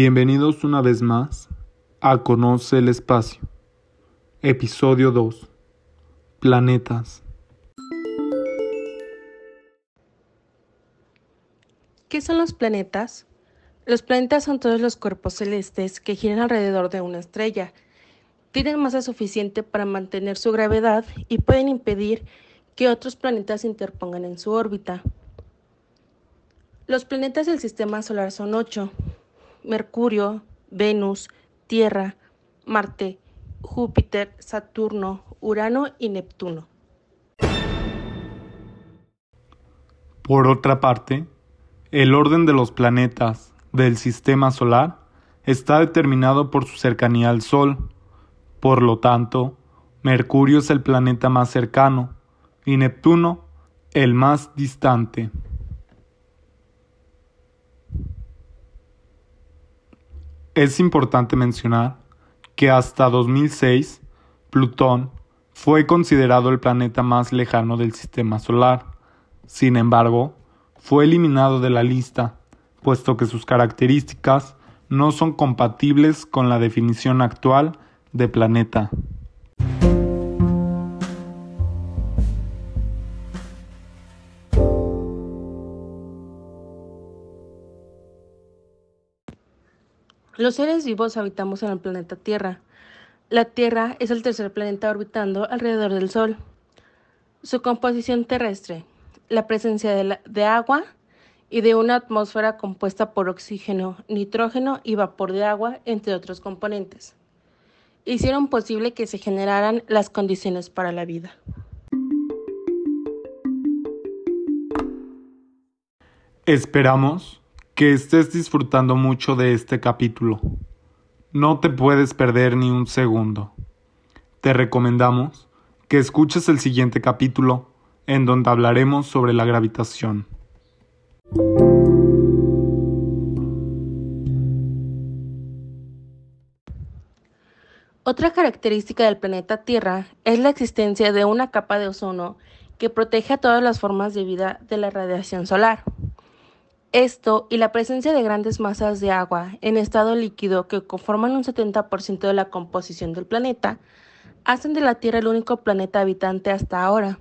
Bienvenidos una vez más a Conoce el Espacio. Episodio 2. Planetas. ¿Qué son los planetas? Los planetas son todos los cuerpos celestes que giran alrededor de una estrella. Tienen masa suficiente para mantener su gravedad y pueden impedir que otros planetas se interpongan en su órbita. Los planetas del sistema solar son ocho. Mercurio, Venus, Tierra, Marte, Júpiter, Saturno, Urano y Neptuno. Por otra parte, el orden de los planetas del sistema solar está determinado por su cercanía al Sol. Por lo tanto, Mercurio es el planeta más cercano y Neptuno el más distante. Es importante mencionar que hasta 2006 Plutón fue considerado el planeta más lejano del sistema solar. Sin embargo, fue eliminado de la lista, puesto que sus características no son compatibles con la definición actual de planeta. Los seres vivos habitamos en el planeta Tierra. La Tierra es el tercer planeta orbitando alrededor del Sol. Su composición terrestre, la presencia de, agua y de una atmósfera compuesta por oxígeno, nitrógeno y vapor de agua, entre otros componentes, hicieron posible que se generaran las condiciones para la vida. Esperamos que estés disfrutando mucho de este capítulo. No te puedes perder ni un segundo. Te recomendamos que escuches el siguiente capítulo en donde hablaremos sobre la gravitación. Otra característica del planeta Tierra es la existencia de una capa de ozono que protege a todas las formas de vida de la radiación solar. Esto y la presencia de grandes masas de agua en estado líquido que conforman un 70% de la composición del planeta hacen de la Tierra el único planeta habitante hasta ahora.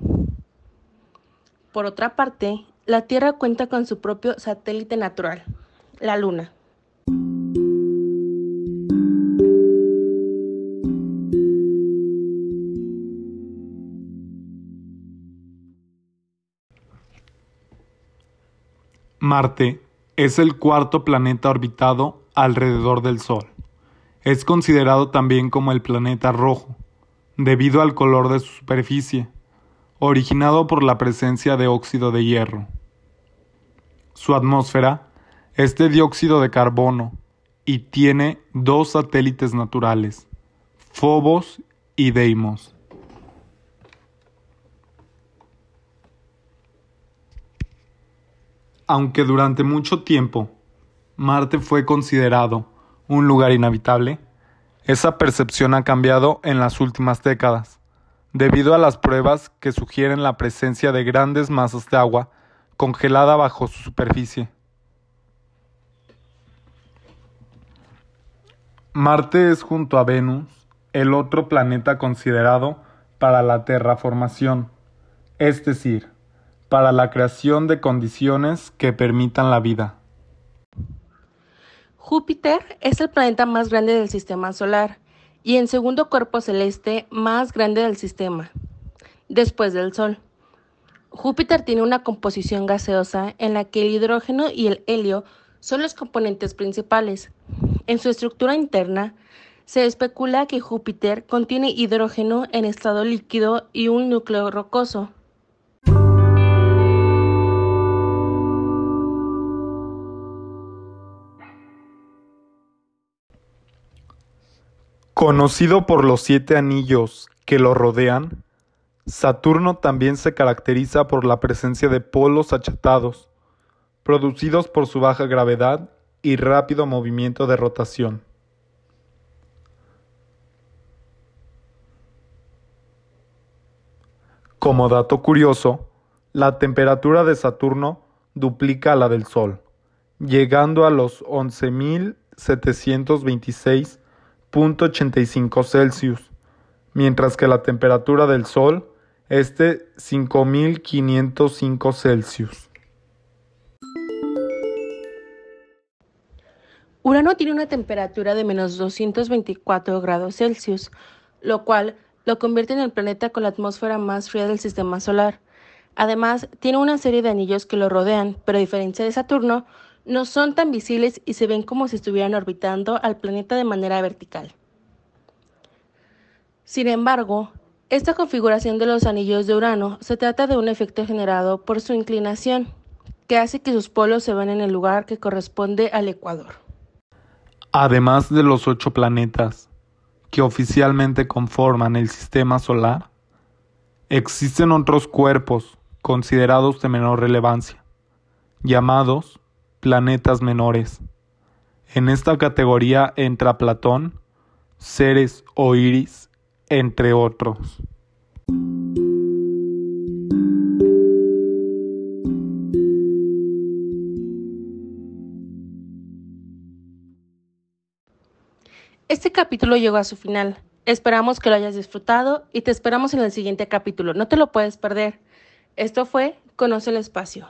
Por otra parte, la Tierra cuenta con su propio satélite natural, la Luna. Marte es el cuarto planeta orbitado alrededor del Sol. Es considerado también como el planeta rojo, debido al color de su superficie, originado por la presencia de óxido de hierro. Su atmósfera es de dióxido de carbono y tiene dos satélites naturales, Phobos y Deimos. Aunque durante mucho tiempo Marte fue considerado un lugar inhabitable, esa percepción ha cambiado en las últimas décadas, debido a las pruebas que sugieren la presencia de grandes masas de agua congelada bajo su superficie. Marte es junto a Venus el otro planeta considerado para la terraformación, es decir, para la creación de condiciones que permitan la vida. Júpiter es el planeta más grande del sistema solar y el segundo cuerpo celeste más grande del sistema, después del Sol. Júpiter tiene una composición gaseosa en la que el hidrógeno y el helio son los componentes principales. En su estructura interna, se especula que Júpiter contiene hidrógeno en estado líquido y un núcleo rocoso. Conocido por los siete anillos que lo rodean, Saturno también se caracteriza por la presencia de polos achatados, producidos por su baja gravedad y rápido movimiento de rotación. Como dato curioso, la temperatura de Saturno duplica la del Sol, llegando a los 11.000 5726.85 Celsius, mientras que la temperatura del Sol es de 5505 Celsius. Urano tiene una temperatura de menos 224 grados Celsius, lo cual lo convierte en el planeta con la atmósfera más fría del sistema solar. Además, tiene una serie de anillos que lo rodean, pero a diferencia de Saturno, no son tan visibles y se ven como si estuvieran orbitando al planeta de manera vertical. Sin embargo, esta configuración de los anillos de Urano se trata de un efecto generado por su inclinación, que hace que sus polos se vean en el lugar que corresponde al ecuador. Además de los ocho planetas que oficialmente conforman el sistema solar, existen otros cuerpos considerados de menor relevancia, llamados planetas menores. En esta categoría entra Platón, Ceres o Iris, entre otros. Este capítulo llegó a su final. Esperamos que lo hayas disfrutado y te esperamos en el siguiente capítulo. No te lo puedes perder. Esto fue Conoce el Espacio.